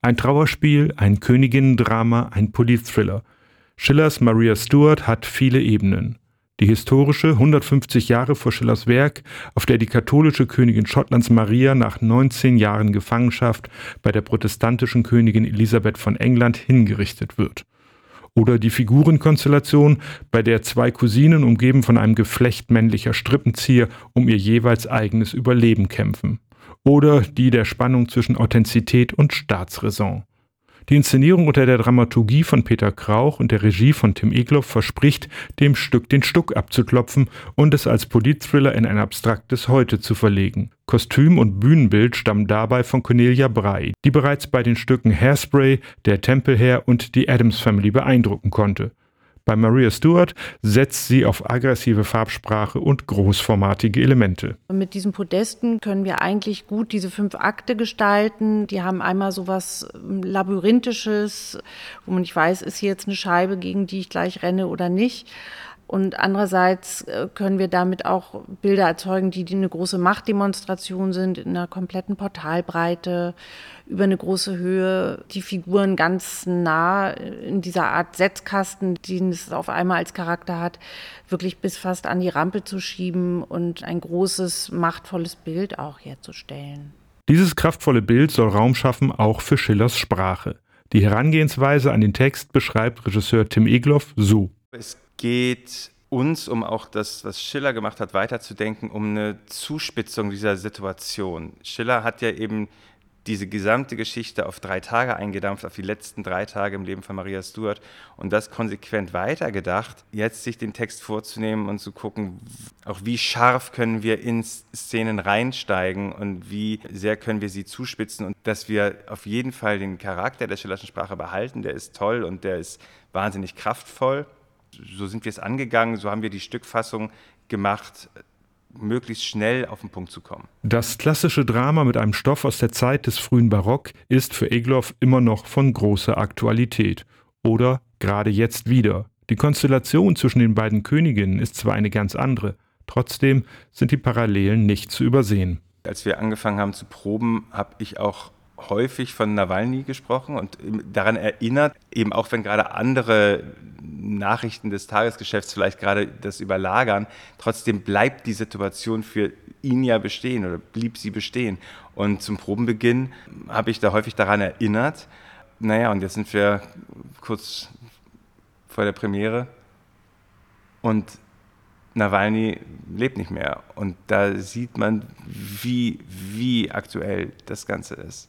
Ein Trauerspiel, ein Königinnendrama, ein Politthriller. Schillers Maria Stuart hat viele Ebenen. Die historische, 150 Jahre vor Schillers Werk, auf der die katholische Königin Schottlands Maria nach 19 Jahren Gefangenschaft bei der protestantischen Königin Elisabeth von England hingerichtet wird. Oder die Figurenkonstellation, bei der zwei Cousinen umgeben von einem Geflecht männlicher Strippenzieher um ihr jeweils eigenes Überleben kämpfen. Oder die der Spannung zwischen Authentizität und Staatsräson. Die Inszenierung unter der Dramaturgie von Peter Krauch und der Regie von Tim Egloff verspricht, dem Stück den Stuck abzuklopfen und es als Politthriller in ein abstraktes Heute zu verlegen. Kostüm und Bühnenbild stammen dabei von Cornelia Brey, die bereits bei den Stücken Hairspray, Der Tempelherr und die Adams Family beeindrucken konnte. Bei Maria Stuart setzt sie auf aggressive Farbsprache und großformatige Elemente. Mit diesen Podesten können wir eigentlich gut diese fünf Akte gestalten. Die haben einmal so was ähm, Labyrinthisches, wo man nicht weiß, ist hier jetzt eine Scheibe, gegen die ich gleich renne oder nicht. Und andererseits äh, können wir damit auch Bilder erzeugen, die, die eine große Machtdemonstration sind, in einer kompletten Portalbreite, über eine große Höhe, die Figuren ganz nah in dieser Art Setzkasten, den es auf einmal als Charakter hat, wirklich bis fast an die Rampe zu schieben und ein großes, machtvolles Bild auch herzustellen. Dieses kraftvolle Bild soll Raum schaffen, auch für Schillers Sprache. Die Herangehensweise an den Text beschreibt Regisseur Tim Egloff so. Es geht uns, um auch das, was Schiller gemacht hat, weiterzudenken, um eine Zuspitzung dieser Situation. Schiller hat ja eben diese gesamte Geschichte auf drei Tage eingedampft, auf die letzten drei Tage im Leben von Maria Stuart und das konsequent weitergedacht, jetzt sich den Text vorzunehmen und zu gucken, auch wie scharf können wir in Szenen reinsteigen und wie sehr können wir sie zuspitzen und dass wir auf jeden Fall den Charakter der Schillerschen Sprache behalten, der ist toll und der ist wahnsinnig kraftvoll so sind wir es angegangen, so haben wir die Stückfassung gemacht, möglichst schnell auf den Punkt zu kommen. Das klassische Drama mit einem Stoff aus der Zeit des frühen Barock ist für Egloff immer noch von großer Aktualität. Oder gerade jetzt wieder. Die Konstellation zwischen den beiden Königinnen ist zwar eine ganz andere, trotzdem sind die Parallelen nicht zu übersehen. Als wir angefangen haben zu proben, habe ich auch häufig von Nawalny gesprochen und daran erinnert, eben auch wenn gerade andere Nachrichten des Tagesgeschäfts vielleicht gerade das überlagern, trotzdem bleibt die Situation für ihn ja bestehen oder blieb sie bestehen. Und zum Probenbeginn habe ich da häufig daran erinnert. Naja, und jetzt sind wir kurz vor der Premiere und Nawalny lebt nicht mehr. Und da sieht man, wie, wie aktuell das Ganze ist.